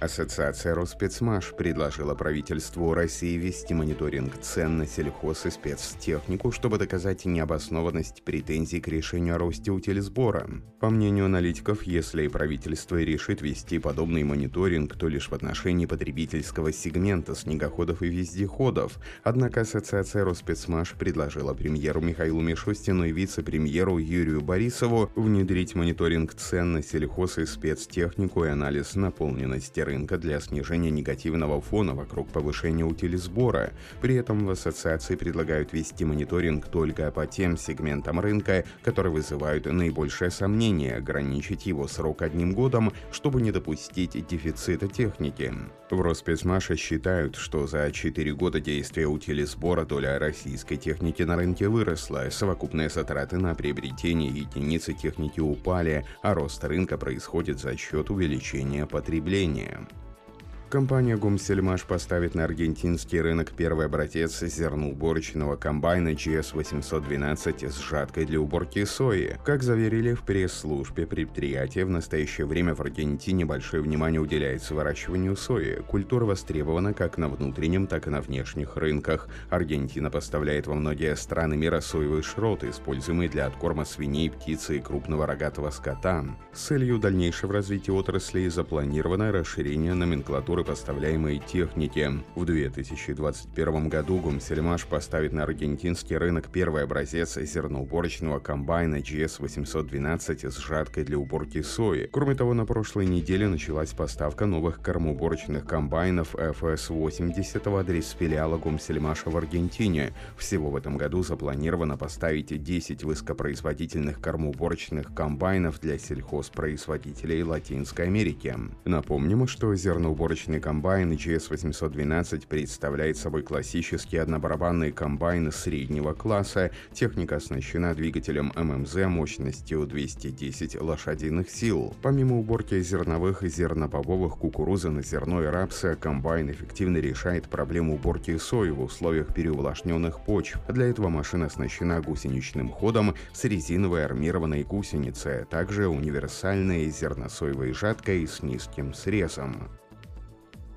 Ассоциация Роспецмаш предложила правительству России вести мониторинг цен на сельхоз и спецтехнику, чтобы доказать необоснованность претензий к решению о росте утилизбора. По мнению аналитиков, если правительство решит вести подобный мониторинг, то лишь в отношении потребительского сегмента снегоходов и вездеходов. Однако Ассоциация Роспецмаш предложила премьеру Михаилу Мишустину и вице-премьеру Юрию Борисову внедрить мониторинг цен на сельхоз и спецтехнику и анализ наполненности рынка для снижения негативного фона вокруг повышения утилизбора. При этом в ассоциации предлагают вести мониторинг только по тем сегментам рынка, которые вызывают наибольшее сомнение, ограничить его срок одним годом, чтобы не допустить дефицита техники. В Роспецмаше считают, что за 4 года действия утилизбора доля российской техники на рынке выросла, совокупные затраты на приобретение единицы техники упали, а рост рынка происходит за счет увеличения потребления. Компания «Гумсельмаш» поставит на аргентинский рынок первый образец зерноуборочного комбайна GS812 с жаткой для уборки сои. Как заверили в пресс-службе предприятия, в настоящее время в Аргентине большое внимание уделяется выращиванию сои. Культура востребована как на внутреннем, так и на внешних рынках. Аргентина поставляет во многие страны мира соевый шрот, используемый для откорма свиней, птицы и крупного рогатого скота. С целью дальнейшего развития отрасли запланировано расширение номенклатуры фуры поставляемой техники. В 2021 году Гумсельмаш поставит на аргентинский рынок первый образец зерноуборочного комбайна GS812 с жаткой для уборки сои. Кроме того, на прошлой неделе началась поставка новых кормоуборочных комбайнов FS80 в адрес филиала Гумсельмаша в Аргентине. Всего в этом году запланировано поставить 10 высокопроизводительных кормоуборочных комбайнов для сельхозпроизводителей Латинской Америки. Напомним, что зерноуборочный Мощный комбайн GS812 представляет собой классический однобарабанный комбайн среднего класса. Техника оснащена двигателем ММЗ мощностью 210 лошадиных сил. Помимо уборки зерновых и зернобобовых кукурузы на зерно и рапса, комбайн эффективно решает проблему уборки сои в условиях переувлажненных почв. Для этого машина оснащена гусеничным ходом с резиновой армированной гусеницей, а также универсальной зерносоевой жаткой с низким срезом.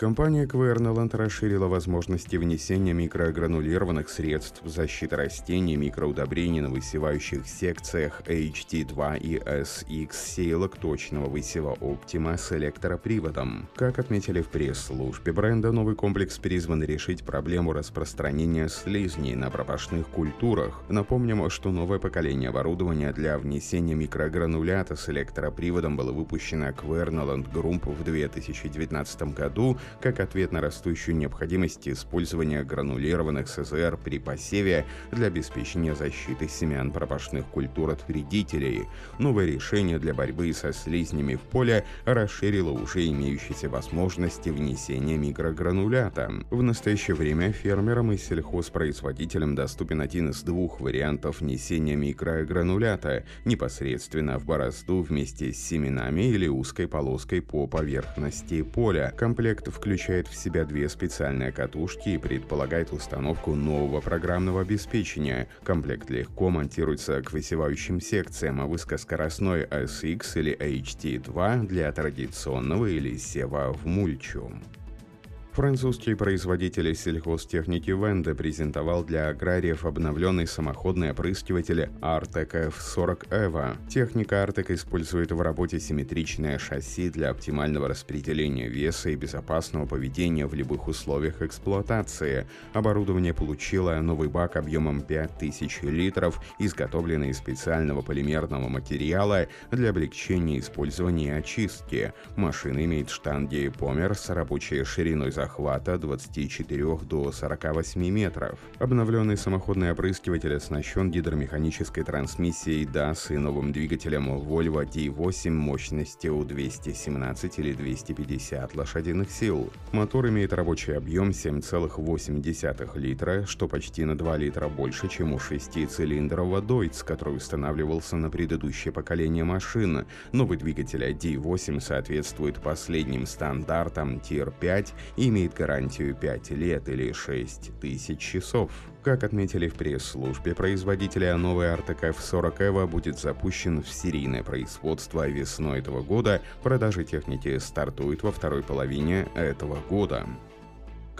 Компания Querneland расширила возможности внесения микрогранулированных средств защиты растений микроудобрений на высевающих секциях HT2 и SX сеялок точного высева Optima с электроприводом. Как отметили в пресс-службе бренда, новый комплекс призван решить проблему распространения слизней на пропашных культурах. Напомним, что новое поколение оборудования для внесения микрогранулята с электроприводом было выпущено Querneland Group в 2019 году как ответ на растущую необходимость использования гранулированных СЗР при посеве для обеспечения защиты семян пропашных культур от вредителей. Новое решение для борьбы со слизнями в поле расширило уже имеющиеся возможности внесения микрогранулята. В настоящее время фермерам и сельхозпроизводителям доступен один из двух вариантов внесения микрогранулята непосредственно в борозду вместе с семенами или узкой полоской по поверхности поля. Комплект в включает в себя две специальные катушки и предполагает установку нового программного обеспечения. Комплект легко монтируется к высевающим секциям, а высокоскоростной SX или HT2 для традиционного или сева в мульчу. Французский производитель сельхозтехники Венде презентовал для аграриев обновленный самоходный опрыскиватель Artec F40 EVO. Техника Artec использует в работе симметричное шасси для оптимального распределения веса и безопасного поведения в любых условиях эксплуатации. Оборудование получило новый бак объемом 5000 литров, изготовленный из специального полимерного материала для облегчения использования и очистки. Машина имеет штанги Помер с рабочей шириной захвата 24 до 48 метров. Обновленный самоходный опрыскиватель оснащен гидромеханической трансмиссией DAS и новым двигателем Volvo D8 мощностью 217 или 250 лошадиных сил. Мотор имеет рабочий объем 7,8 литра, что почти на 2 литра больше, чем у шестицилиндрового Deutz, который устанавливался на предыдущее поколение машин. Новый двигатель D8 соответствует последним стандартам Tier 5 и имеет гарантию 5 лет или 6 тысяч часов. Как отметили в пресс-службе производителя, новый Артек F40 EVO будет запущен в серийное производство весной этого года. Продажи техники стартуют во второй половине этого года.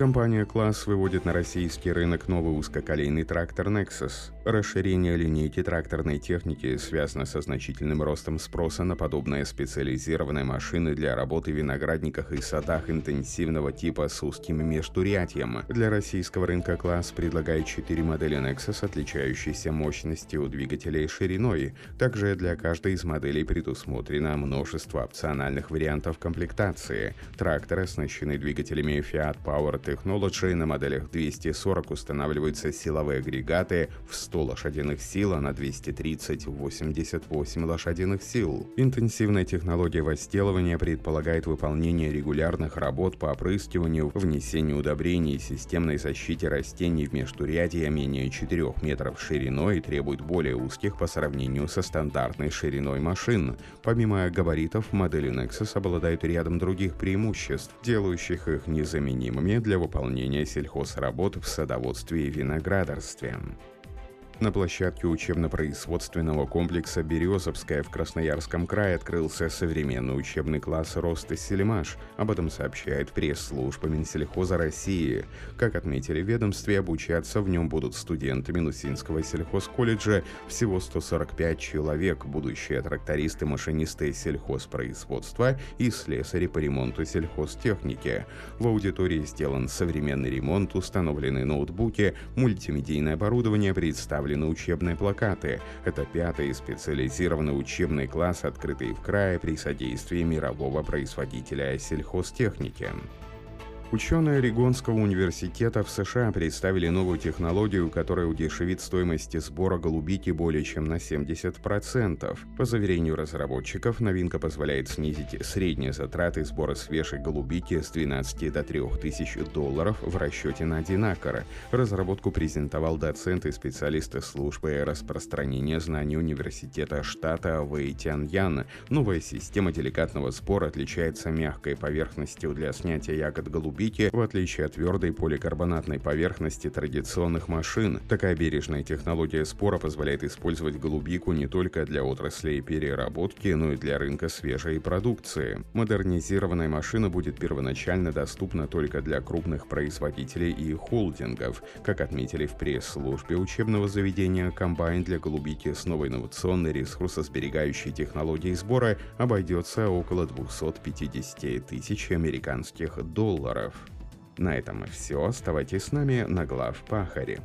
Компания «Класс» выводит на российский рынок новый узкоколейный трактор Nexus. Расширение линейки тракторной техники связано со значительным ростом спроса на подобные специализированные машины для работы в виноградниках и садах интенсивного типа с узким междурядьем. Для российского рынка «Класс» предлагает 4 модели Nexus, отличающиеся мощностью двигателей и шириной. Также для каждой из моделей предусмотрено множество опциональных вариантов комплектации. Тракторы оснащены двигателями Fiat Power Technology на моделях 240 устанавливаются силовые агрегаты в 100 лошадиных сил, а на 230 – 88 лошадиных сил. Интенсивная технология возделывания предполагает выполнение регулярных работ по опрыскиванию, внесению удобрений и системной защите растений в междурядье менее 4 метров шириной и требует более узких по сравнению со стандартной шириной машин. Помимо габаритов, модели Nexus обладают рядом других преимуществ, делающих их незаменимыми для выполнения сельхозработ в садоводстве и виноградарстве. На площадке учебно-производственного комплекса «Березовская» в Красноярском крае открылся современный учебный класс «Рост и Селимаш». Об этом сообщает пресс-служба Минсельхоза России. Как отметили в ведомстве, обучаться в нем будут студенты Минусинского сельхозколледжа всего 145 человек, будущие трактористы, машинисты сельхозпроизводства и слесари по ремонту сельхозтехники. В аудитории сделан современный ремонт, установлены ноутбуки, мультимедийное оборудование, представлено установлены учебные плакаты. Это пятый специализированный учебный класс, открытый в крае при содействии мирового производителя сельхозтехники. Ученые Орегонского университета в США представили новую технологию, которая удешевит стоимость сбора голубики более чем на 70%. По заверению разработчиков, новинка позволяет снизить средние затраты сбора свежей голубики с 12 до 3 тысяч долларов в расчете на один акр. Разработку презентовал доцент и специалист службы распространения знаний университета штата Вэй Ян. Новая система деликатного сбора отличается мягкой поверхностью для снятия ягод голубики кубики, в отличие от твердой поликарбонатной поверхности традиционных машин. Такая бережная технология спора позволяет использовать голубику не только для отраслей переработки, но и для рынка свежей продукции. Модернизированная машина будет первоначально доступна только для крупных производителей и холдингов. Как отметили в пресс-службе учебного заведения, комбайн для голубики с новой инновационной ресурсосберегающей технологией сбора обойдется около 250 тысяч американских долларов. На этом все. Оставайтесь с нами на глав Пахаре.